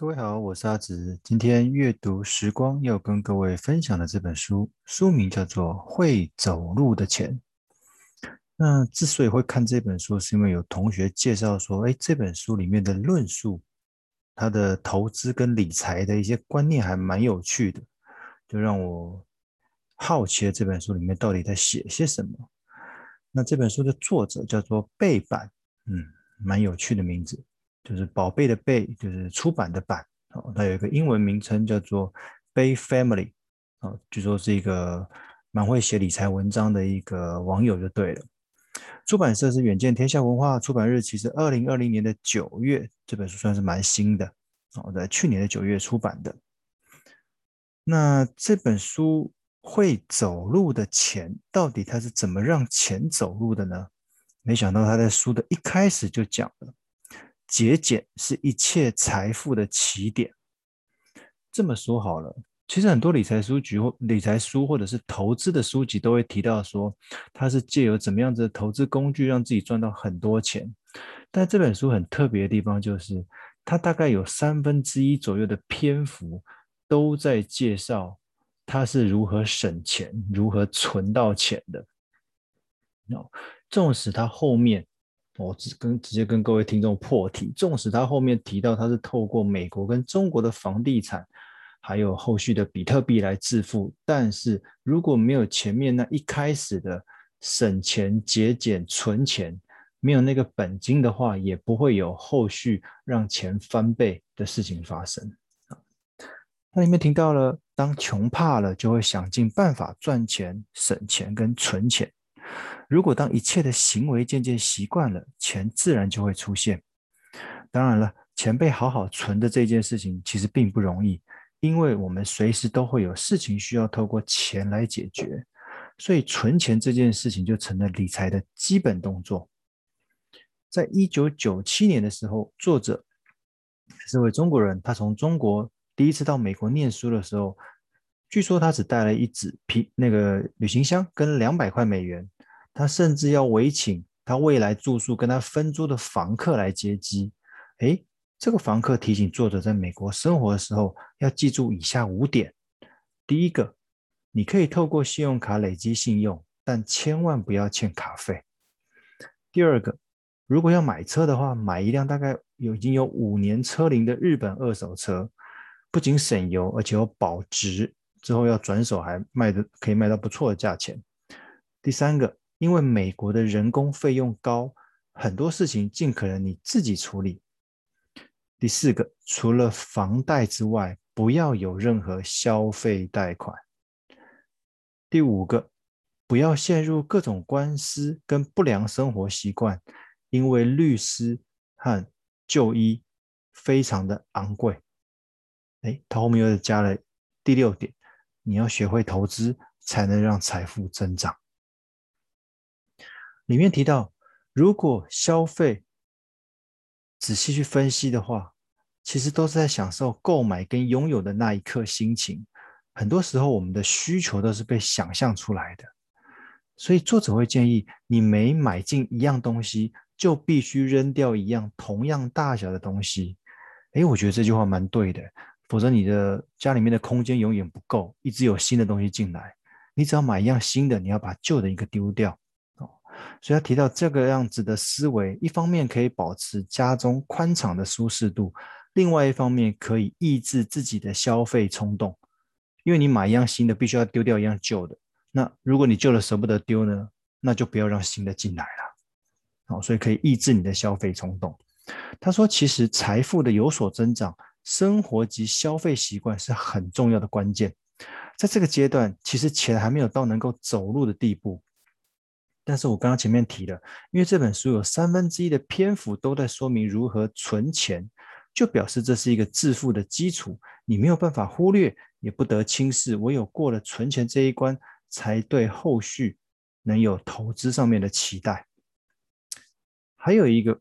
各位好，我是阿直。今天阅读时光要跟各位分享的这本书，书名叫做《会走路的钱》。那之所以会看这本书，是因为有同学介绍说，哎，这本书里面的论述，它的投资跟理财的一些观念还蛮有趣的，就让我好奇了这本书里面到底在写些什么。那这本书的作者叫做贝板，嗯，蛮有趣的名字。就是宝贝的贝，就是出版的版，哦，它有一个英文名称叫做 Bay Family，哦，据说是一个蛮会写理财文章的一个网友就对了。出版社是远见天下文化，出版日期是二零二零年的九月，这本书算是蛮新的，哦，在去年的九月出版的。那这本书会走路的钱，到底它是怎么让钱走路的呢？没想到他在书的一开始就讲了。节俭是一切财富的起点。这么说好了，其实很多理财书籍或理财书或者是投资的书籍都会提到说，它是借由怎么样子的投资工具让自己赚到很多钱。但这本书很特别的地方就是，它大概有三分之一左右的篇幅都在介绍它是如何省钱、如何存到钱的。哦，纵使它后面。我直跟直接跟各位听众破题，纵使他后面提到他是透过美国跟中国的房地产，还有后续的比特币来致富，但是如果没有前面那一开始的省钱、节俭、存钱，没有那个本金的话，也不会有后续让钱翻倍的事情发生。那里面提到了，当穷怕了，就会想尽办法赚钱、省钱跟存钱。如果当一切的行为渐渐习惯了，钱自然就会出现。当然了，钱被好好存的这件事情其实并不容易，因为我们随时都会有事情需要透过钱来解决，所以存钱这件事情就成了理财的基本动作。在一九九七年的时候，作者是位中国人，他从中国第一次到美国念书的时候，据说他只带了一纸皮那个旅行箱跟两百块美元。他甚至要委请他未来住宿跟他分租的房客来接机。诶，这个房客提醒作者在美国生活的时候要记住以下五点：第一个，你可以透过信用卡累积信用，但千万不要欠卡费；第二个，如果要买车的话，买一辆大概有已经有五年车龄的日本二手车，不仅省油，而且有保值，之后要转手还卖的可以卖到不错的价钱；第三个。因为美国的人工费用高，很多事情尽可能你自己处理。第四个，除了房贷之外，不要有任何消费贷款。第五个，不要陷入各种官司跟不良生活习惯，因为律师和就医非常的昂贵。哎，他后面又加了第六点，你要学会投资，才能让财富增长。里面提到，如果消费仔细去分析的话，其实都是在享受购买跟拥有的那一刻心情。很多时候，我们的需求都是被想象出来的。所以，作者会建议你每买进一样东西，就必须扔掉一样同样大小的东西。诶，我觉得这句话蛮对的。否则，你的家里面的空间永远不够，一直有新的东西进来。你只要买一样新的，你要把旧的一个丢掉哦。所以他提到这个样子的思维，一方面可以保持家中宽敞的舒适度，另外一方面可以抑制自己的消费冲动。因为你买一样新的，必须要丢掉一样旧的。那如果你旧的舍不得丢呢，那就不要让新的进来了。好，所以可以抑制你的消费冲动。他说，其实财富的有所增长，生活及消费习惯是很重要的关键。在这个阶段，其实钱还没有到能够走路的地步。但是我刚刚前面提了，因为这本书有三分之一的篇幅都在说明如何存钱，就表示这是一个致富的基础，你没有办法忽略，也不得轻视。唯有过了存钱这一关，才对后续能有投资上面的期待。还有一个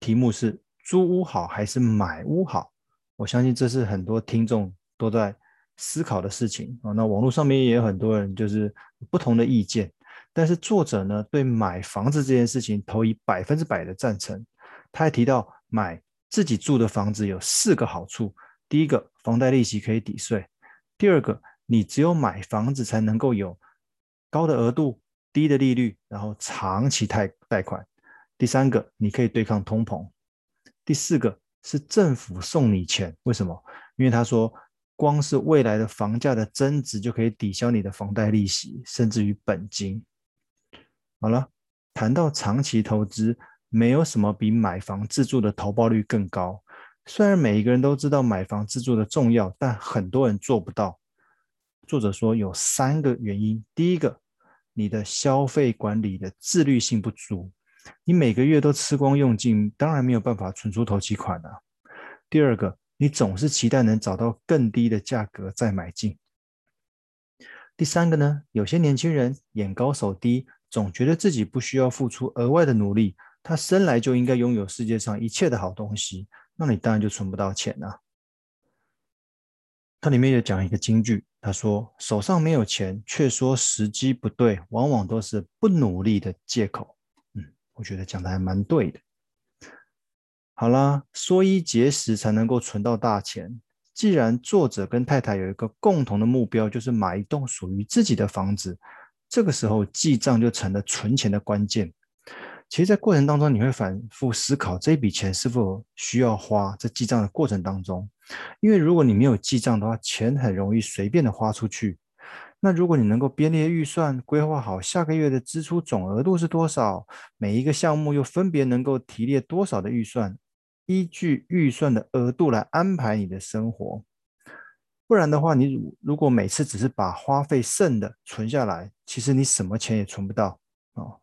题目是租屋好还是买屋好？我相信这是很多听众都在思考的事情啊。那网络上面也有很多人就是不同的意见。但是作者呢，对买房子这件事情投以百分之百的赞成。他还提到买自己住的房子有四个好处：第一个，房贷利息可以抵税；第二个，你只有买房子才能够有高的额度、低的利率，然后长期贷贷款；第三个，你可以对抗通膨；第四个是政府送你钱。为什么？因为他说，光是未来的房价的增值就可以抵消你的房贷利息，甚至于本金。好了，谈到长期投资。没有什么比买房自住的投报率更高。虽然每一个人都知道买房自住的重要，但很多人做不到。作者说有三个原因：第一个，你的消费管理的自律性不足，你每个月都吃光用尽，当然没有办法存出头期款了啊。第二个，你总是期待能找到更低的价格再买进。第三个呢，有些年轻人眼高手低，总觉得自己不需要付出额外的努力。他生来就应该拥有世界上一切的好东西，那你当然就存不到钱了。它里面有讲一个金句，他说：“手上没有钱，却说时机不对，往往都是不努力的借口。”我觉得讲的还蛮对的。好啦，缩衣节食才能够存到大钱。既然作者跟太太有一个共同的目标，就是买一栋属于自己的房子，这个时候记账就成了存钱的关键。其实，在过程当中，你会反复思考这笔钱是否需要花。在记账的过程当中，因为如果你没有记账的话，钱很容易随便的花出去。那如果你能够编列预算，规划好下个月的支出总额度是多少，每一个项目又分别能够提列多少的预算，依据预算的额度来安排你的生活。不然的话，你如果每次只是把花费剩的存下来，其实你什么钱也存不到哦。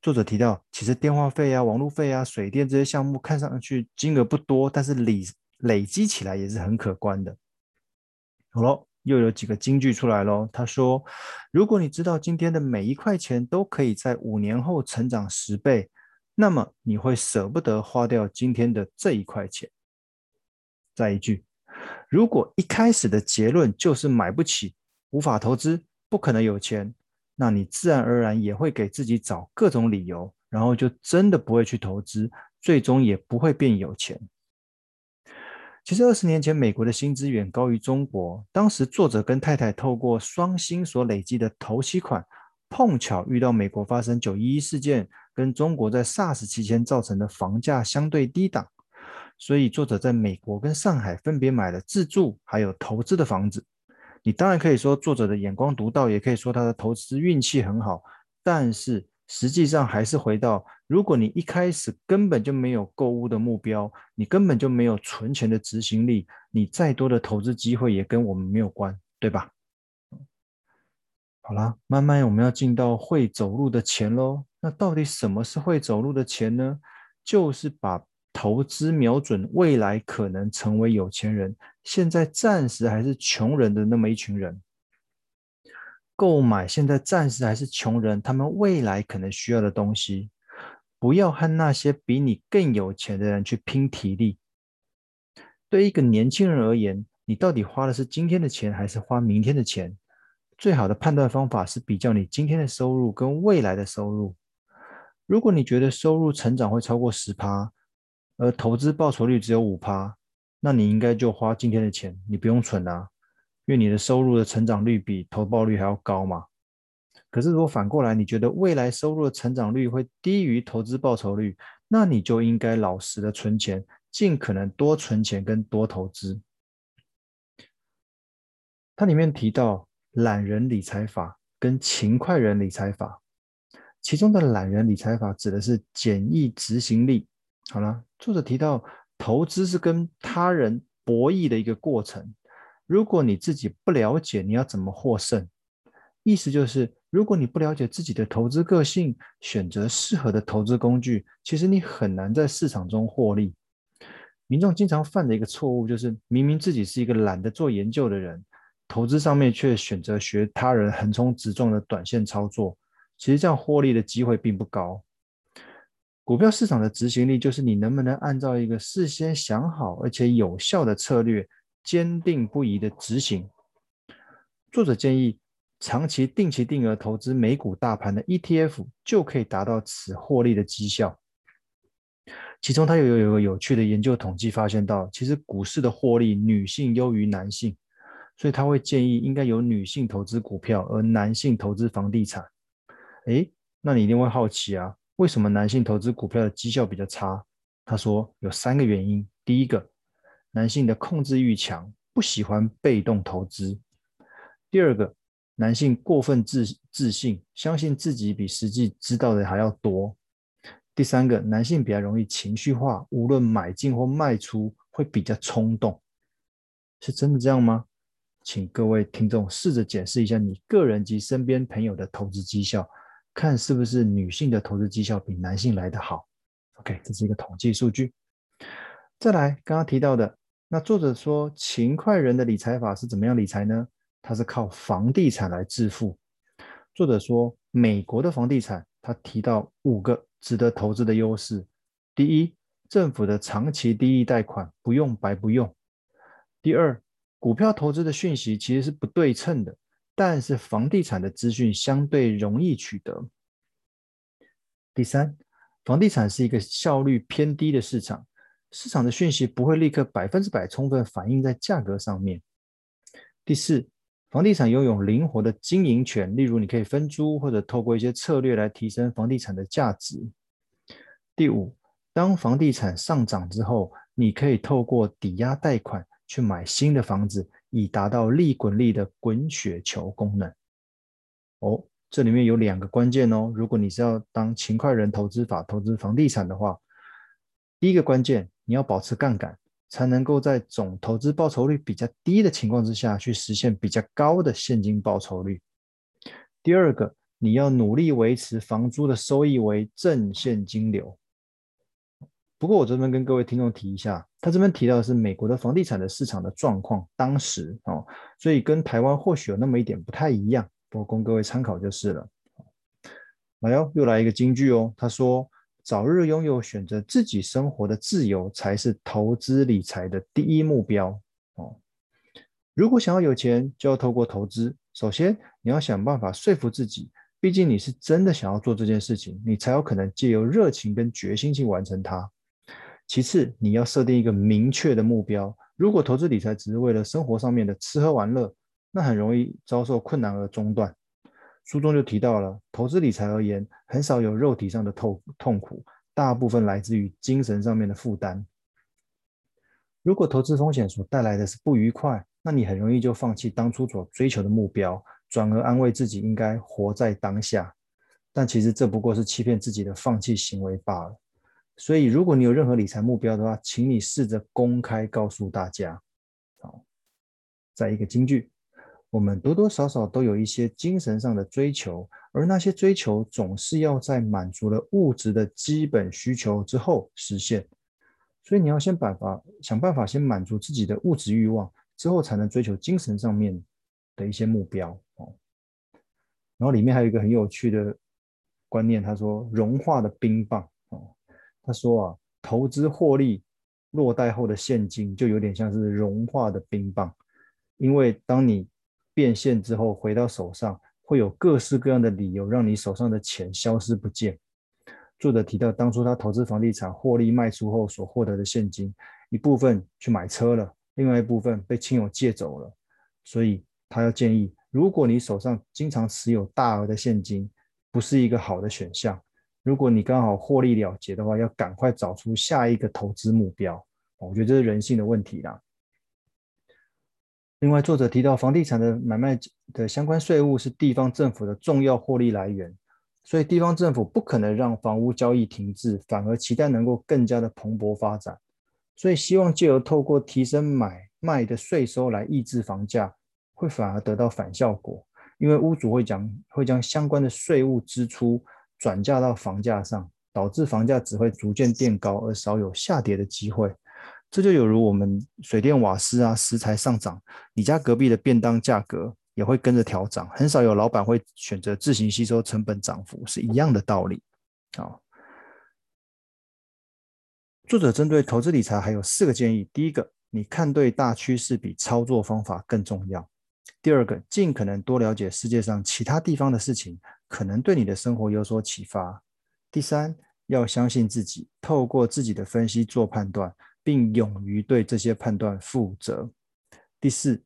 作者提到，其实电话费啊、网络费啊、水电这些项目看上去金额不多，但是累累积起来也是很可观的。好了，又有几个金句出来喽。他说：“如果你知道今天的每一块钱都可以在五年后成长十倍，那么你会舍不得花掉今天的这一块钱。”再一句：“如果一开始的结论就是买不起、无法投资、不可能有钱。”那你自然而然也会给自己找各种理由，然后就真的不会去投资，最终也不会变有钱。其实二十年前，美国的薪资远高于中国。当时作者跟太太透过双薪所累积的头期款，碰巧遇到美国发生九一一事件，跟中国在 SARS 期间造成的房价相对低档，所以作者在美国跟上海分别买了自住还有投资的房子。你当然可以说作者的眼光独到，也可以说他的投资运气很好，但是实际上还是回到，如果你一开始根本就没有购物的目标，你根本就没有存钱的执行力，你再多的投资机会也跟我们没有关，对吧？好啦，慢慢我们要进到会走路的钱喽。那到底什么是会走路的钱呢？就是把投资瞄准未来可能成为有钱人，现在暂时还是穷人的那么一群人，购买现在暂时还是穷人，他们未来可能需要的东西，不要和那些比你更有钱的人去拼体力。对一个年轻人而言，你到底花的是今天的钱还是花明天的钱？最好的判断方法是比较你今天的收入跟未来的收入。如果你觉得收入成长会超过十趴，而投资报酬率只有五趴，那你应该就花今天的钱，你不用存啊，因为你的收入的成长率比投报率还要高嘛。可是如果反过来，你觉得未来收入的成长率会低于投资报酬率，那你就应该老实的存钱，尽可能多存钱跟多投资。它里面提到懒人理财法跟勤快人理财法，其中的懒人理财法指的是简易执行力。好了，作者提到，投资是跟他人博弈的一个过程。如果你自己不了解你要怎么获胜，意思就是，如果你不了解自己的投资个性，选择适合的投资工具，其实你很难在市场中获利。民众经常犯的一个错误就是，明明自己是一个懒得做研究的人，投资上面却选择学他人横冲直撞的短线操作，其实这样获利的机会并不高。股票市场的执行力，就是你能不能按照一个事先想好而且有效的策略，坚定不移的执行。作者建议，长期定期定额投资美股大盘的 ETF，就可以达到此获利的绩效。其中他又有有一个有趣的研究统计发现到，其实股市的获利女性优于男性，所以他会建议应该由女性投资股票，而男性投资房地产。诶，那你一定会好奇啊，为什么男性投资股票的绩效比较差？他说有三个原因，第一个，男性的控制欲强，不喜欢被动投资；第二个，男性过分自自信，相信自己比实际知道的还要多。第三个，男性比较容易情绪化，无论买进或卖出会比较冲动，是真的这样吗？请各位听众试着检视一下你个人及身边朋友的投资绩效，看是不是女性的投资绩效比男性来得好。OK，这是一个统计数据。再来，刚刚提到的，那作者说勤快人的理财法是怎么样理财呢？他是靠房地产来致富。作者说，美国的房地产，他提到五个。值得投资的优势：第一，政府的长期低利贷款不用白不用；第二，股票投资的讯息其实是不对称的，但是房地产的资讯相对容易取得；第三，房地产是一个效率偏低的市场，市场的讯息不会立刻百分之百充分反映在价格上面；第四，房地产拥有灵活的经营权，例如你可以分租或者透过一些策略来提升房地产的价值。第五，当房地产上涨之后，你可以透过抵押贷款去买新的房子，以达到利滚利的滚雪球功能。哦，这里面有两个关键哦。如果你是要当勤快人投资法投资房地产的话，第一个关键，你要保持杠杆。才能够在总投资报酬率比较低的情况之下去实现比较高的现金报酬率。第二个，你要努力维持房租的收益为正现金流。不过我这边跟各位听众提一下，他这边提到的是美国的房地产的市场的状况，当时哦，所以跟台湾或许有那么一点不太一样，不过供各位参考就是了。来哟，又来一个金句哦，他说。早日拥有选择自己生活的自由，才是投资理财的第一目标哦。如果想要有钱，就要透过投资。首先，你要想办法说服自己，毕竟你是真的想要做这件事情，你才有可能借由热情跟决心去完成它。其次，你要设定一个明确的目标。如果投资理财只是为了生活上面的吃喝玩乐，那很容易遭受困难而中断。书中就提到了，投资理财而言，很少有肉体上的痛痛苦，大部分来自于精神上面的负担。如果投资风险所带来的是不愉快，那你很容易就放弃当初所追求的目标，转而安慰自己应该活在当下。但其实这不过是欺骗自己的放弃行为罢了。所以，如果你有任何理财目标的话，请你试着公开告诉大家。好，再一个金句。我们多多少少都有一些精神上的追求，而那些追求总是要在满足了物质的基本需求之后实现。所以你要先办法想办法先满足自己的物质欲望，之后才能追求精神上面的一些目标哦。然后里面还有一个很有趣的观念，他说融化的冰棒哦，他说啊，投资获利落袋后的现金就有点像是融化的冰棒，因为当你变现之后回到手上，会有各式各样的理由让你手上的钱消失不见。作者提到，当初他投资房地产获利卖出后所获得的现金，一部分去买车了，另外一部分被亲友借走了。所以他要建议，如果你手上经常持有大额的现金，不是一个好的选项。如果你刚好获利了结的话，要赶快找出下一个投资目标。我觉得这是人性的问题啦。另外，作者提到房地产的买卖的相关税务是地方政府的重要获利来源，所以地方政府不可能让房屋交易停滞，反而期待能够更加的蓬勃发展。所以，希望借由透过提升买卖的税收来抑制房价，会反而得到反效果，因为屋主会将会将相关的税务支出转嫁到房价上，导致房价只会逐渐垫高，而少有下跌的机会。这就有如我们水电瓦斯啊，食材上涨，你家隔壁的便当价格也会跟着调涨，很少有老板会选择自行吸收成本涨幅，是一样的道理。好，作者针对投资理财还有四个建议：第一个，你看对大趋势比操作方法更重要；第二个，尽可能多了解世界上其他地方的事情，可能对你的生活有所启发；第三，要相信自己，透过自己的分析做判断，并勇于对这些判断负责。第四，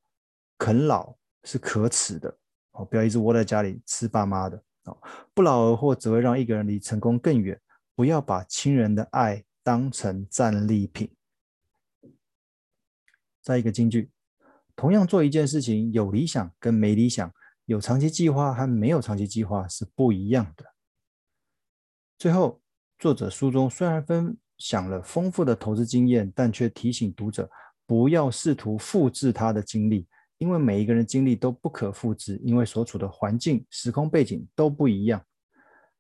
啃老是可耻的哦，不要一直窝在家里吃爸妈的哦。不劳而获只会让一个人离成功更远。不要把亲人的爱当成战利品。再一个金句，同样做一件事情，有理想跟没理想，有长期计划和没有长期计划是不一样的。最后，作者书中虽然分享了丰富的投资经验，但却提醒读者不要试图复制他的经历，因为每一个人经历都不可复制，因为所处的环境、时空背景都不一样。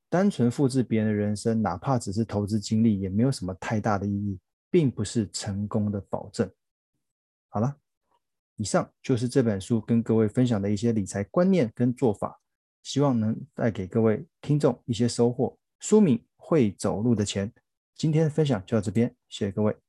单纯复制别人的人生，哪怕只是投资经历，也没有什么太大的意义，并不是成功的保证。好了，以上就是这本书跟各位分享的一些理财观念跟做法，希望能带给各位听众一些收获。书名《会走路的钱》，今天的分享就到这边，谢谢各位。